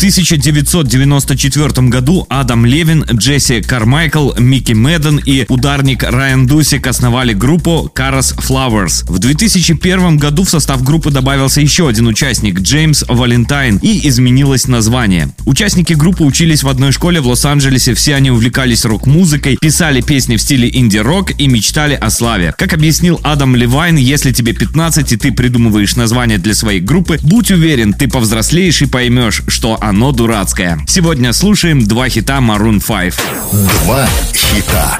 1994 году Адам Левин, Джесси Кармайкл, Микки Мэдден и ударник Райан Дусик основали группу Caras Flowers. В 2001 году в состав группы добавился еще один участник, Джеймс Валентайн, и изменилось название. Участники группы учились в одной школе в Лос-Анджелесе, все они увлекались рок-музыкой, писали песни в стиле инди-рок и мечтали о славе. Как объяснил Адам Левайн, если тебе 15 и ты придумываешь название для своей группы, будь уверен, ты повзрослеешь и поймешь, что оно дурацкое. Сегодня слушаем два хита Maroon 5. Два хита.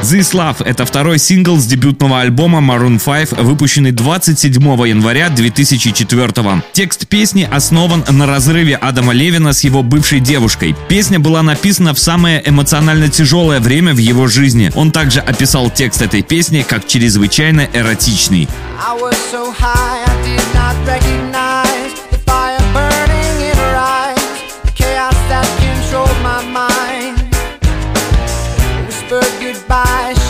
This Love – это второй сингл с дебютного альбома Maroon 5, выпущенный 27 января 2004 Текст песни основан на разрыве Адама Левина с его бывшей девушкой. Песня была написана в самое эмоционально тяжелое время в его жизни. Он также описал текст этой песни как чрезвычайно эротичный. I was so high, I did not recognize goodbye.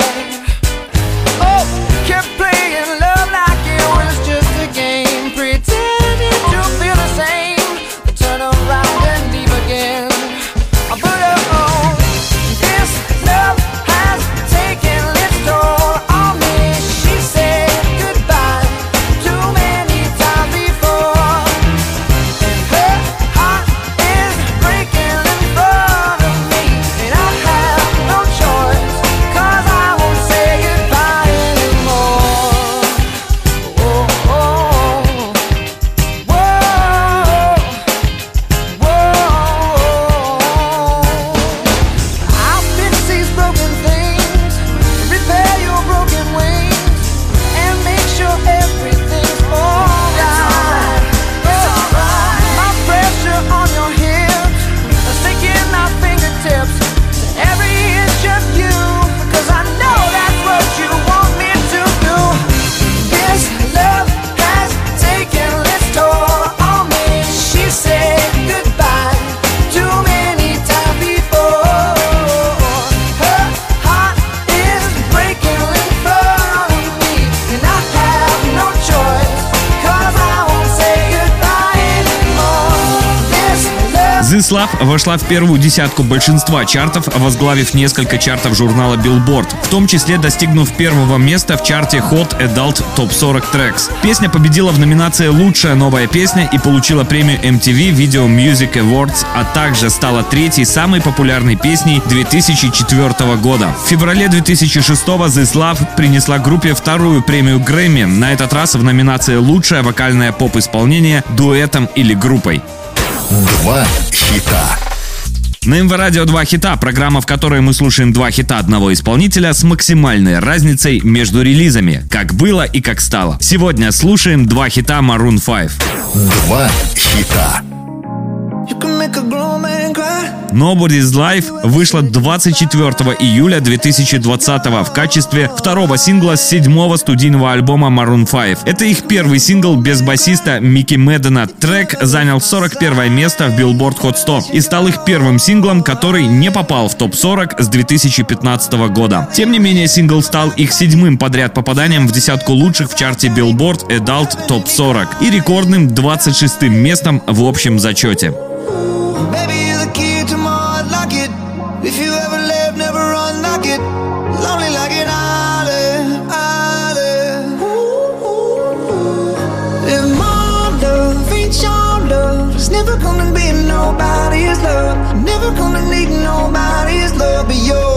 Love вошла в первую десятку большинства чартов, возглавив несколько чартов журнала Billboard, в том числе достигнув первого места в чарте Hot Adult Top 40 Tracks. Песня победила в номинации «Лучшая новая песня» и получила премию MTV Video Music Awards, а также стала третьей самой популярной песней 2004 года. В феврале 2006 This Love принесла группе вторую премию Грэмми, на этот раз в номинации «Лучшее вокальное поп-исполнение дуэтом или группой». Два хита. На МВ Радио 2 хита, программа, в которой мы слушаем два хита одного исполнителя с максимальной разницей между релизами, как было и как стало. Сегодня слушаем два хита Maroon 5. Два хита. You can Nobody's Life вышла 24 июля 2020 в качестве второго сингла с седьмого студийного альбома Maroon 5. Это их первый сингл без басиста Микки Мэддена. Трек занял 41 место в Billboard Hot 100 и стал их первым синглом, который не попал в топ-40 с 2015 года. Тем не менее, сингл стал их седьмым подряд попаданием в десятку лучших в чарте Billboard Adult Top 40 и рекордным 26 местом в общем зачете. If you ever live, never run like it. Lonely like an island, island. Ooh, ooh, ooh. And my love ain't your love. It's never gonna be nobody's love. Never gonna need nobody's love but yours.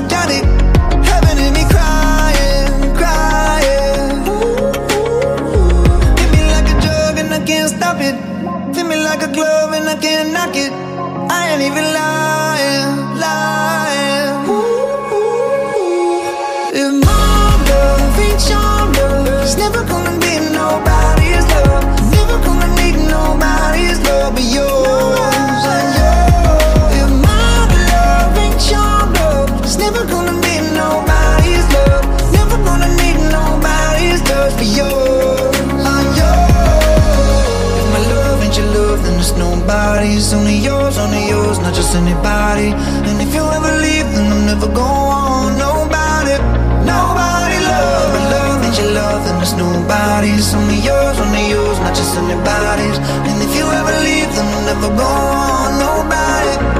I got it. never go on. Nobody, nobody Love, the love that you love, and it's nobody's. Only yours, only yours, not just anybody's. And if you ever leave, then we'll never go on. Nobody.